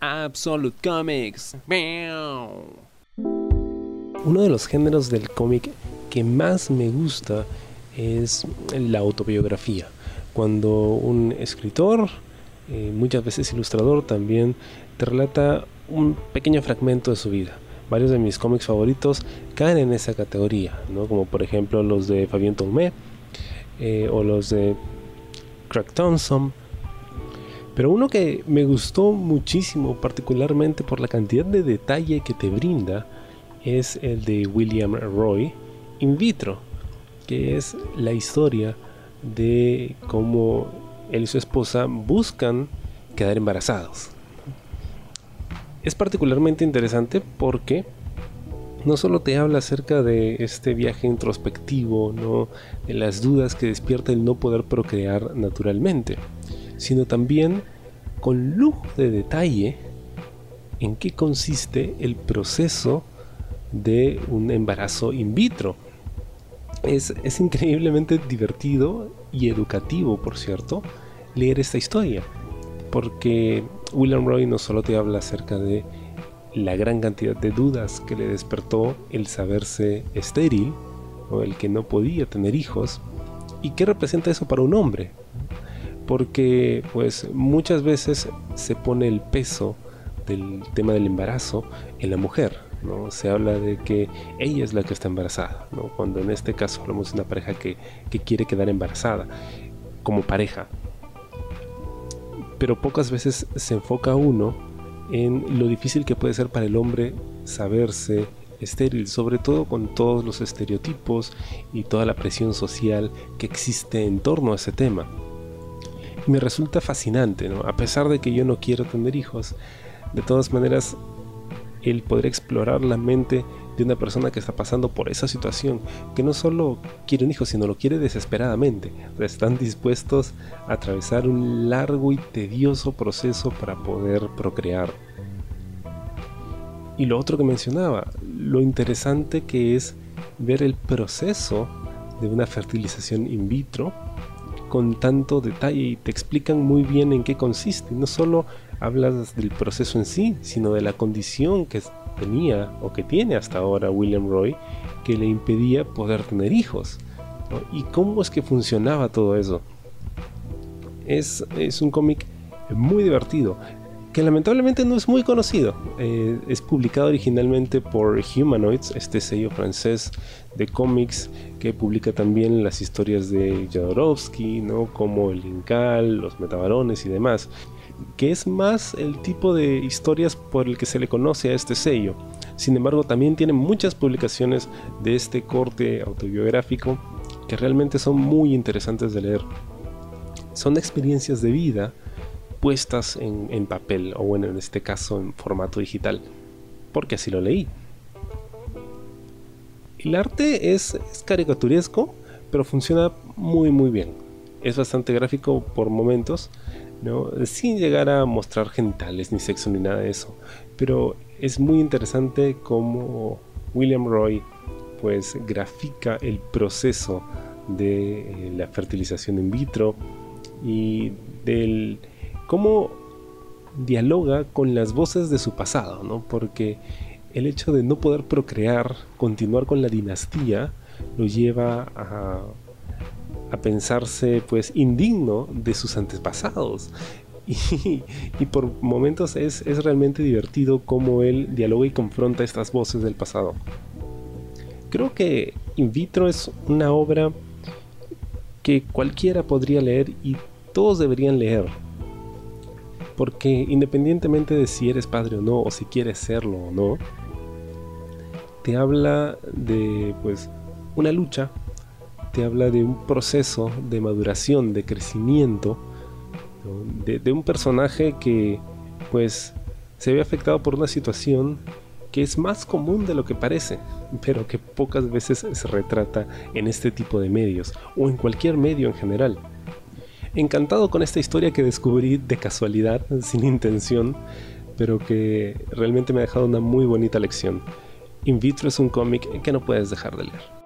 Absolute Comics. Uno de los géneros del cómic que más me gusta es la autobiografía. Cuando un escritor, eh, muchas veces ilustrador también, te relata un pequeño fragmento de su vida. Varios de mis cómics favoritos caen en esa categoría, ¿no? como por ejemplo los de Fabien Tomé eh, o los de Craig Thompson. Pero uno que me gustó muchísimo, particularmente por la cantidad de detalle que te brinda, es el de William Roy, In vitro, que es la historia de cómo él y su esposa buscan quedar embarazados. Es particularmente interesante porque no solo te habla acerca de este viaje introspectivo, ¿no? de las dudas que despierta el no poder procrear naturalmente, sino también con lujo de detalle en qué consiste el proceso de un embarazo in vitro. Es, es increíblemente divertido y educativo, por cierto, leer esta historia, porque William Roy no solo te habla acerca de la gran cantidad de dudas que le despertó el saberse estéril o el que no podía tener hijos y qué representa eso para un hombre porque pues muchas veces se pone el peso del tema del embarazo en la mujer ¿no? se habla de que ella es la que está embarazada ¿no? cuando en este caso hablamos de una pareja que, que quiere quedar embarazada como pareja pero pocas veces se enfoca uno en lo difícil que puede ser para el hombre saberse estéril, sobre todo con todos los estereotipos y toda la presión social que existe en torno a ese tema. Me resulta fascinante. A pesar de que yo no quiero tener hijos, de todas maneras, el poder explorar la mente de una persona que está pasando por esa situación, que no solo quiere un hijo, sino lo quiere desesperadamente. están dispuestos a atravesar un largo y tedioso proceso para poder procrear. Y lo otro que mencionaba, lo interesante que es ver el proceso de una fertilización in vitro con tanto detalle y te explican muy bien en qué consiste. No solo hablas del proceso en sí, sino de la condición que tenía o que tiene hasta ahora William Roy que le impedía poder tener hijos. ¿Y cómo es que funcionaba todo eso? Es, es un cómic muy divertido, que lamentablemente no es muy conocido. Eh, es publicado originalmente por Humanoids, este sello francés de cómics que publica también las historias de Jodorowsky, ¿no? como el Incal, los Metabarones y demás que es más el tipo de historias por el que se le conoce a este sello. Sin embargo, también tiene muchas publicaciones de este corte autobiográfico que realmente son muy interesantes de leer. Son experiencias de vida puestas en, papel o bueno, en este caso en formato digital, porque así lo leí. El arte es, es caricaturesco, pero funciona muy muy bien. Es bastante gráfico por momentos, ¿no? sin llegar a mostrar genitales ni sexo ni nada de eso. Pero es muy interesante cómo William Roy pues grafica el proceso de eh, la fertilización in vitro y del cómo dialoga con las voces de su pasado, ¿no? Porque el hecho de no poder procrear, continuar con la dinastía, lo lleva a a pensarse pues indigno de sus antepasados. Y, por momentos es, es, realmente divertido cómo él dialoga y confronta estas voces del pasado. Creo que In vitro es una obra que cualquiera podría leer y todos deberían leer. Porque independientemente de si eres padre o no, o si quieres serlo o no, te habla de pues una lucha te habla de un proceso de maduración, de crecimiento, de, un personaje que pues se ve afectado por una situación que es más común de lo que parece, pero que pocas veces se retrata en este tipo de medios o en cualquier medio en general. Encantado con esta historia que descubrí de casualidad, sin intención, pero que realmente me ha dejado una muy bonita lección. In vitro es un cómic que no puedes dejar de leer.